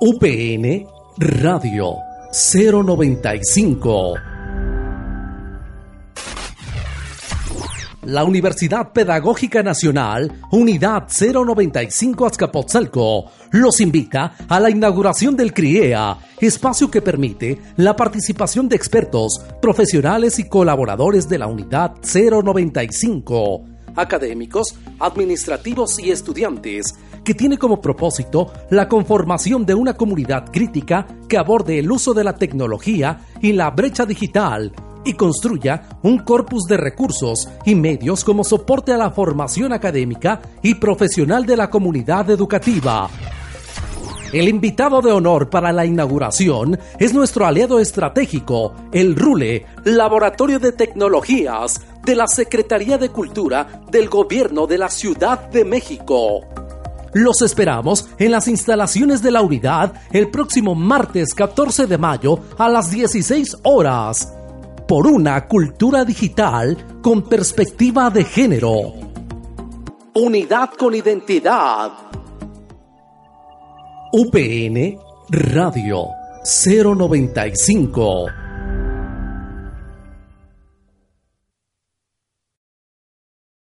UPN Radio 095. La Universidad Pedagógica Nacional, Unidad 095 Azcapotzalco, los invita a la inauguración del CRIEA, espacio que permite la participación de expertos, profesionales y colaboradores de la Unidad 095, académicos, administrativos y estudiantes que tiene como propósito la conformación de una comunidad crítica que aborde el uso de la tecnología y la brecha digital y construya un corpus de recursos y medios como soporte a la formación académica y profesional de la comunidad educativa. El invitado de honor para la inauguración es nuestro aliado estratégico, el RULE, Laboratorio de Tecnologías de la Secretaría de Cultura del Gobierno de la Ciudad de México. Los esperamos en las instalaciones de la unidad el próximo martes 14 de mayo a las 16 horas. Por una cultura digital con perspectiva de género. Unidad con identidad. UPN Radio 095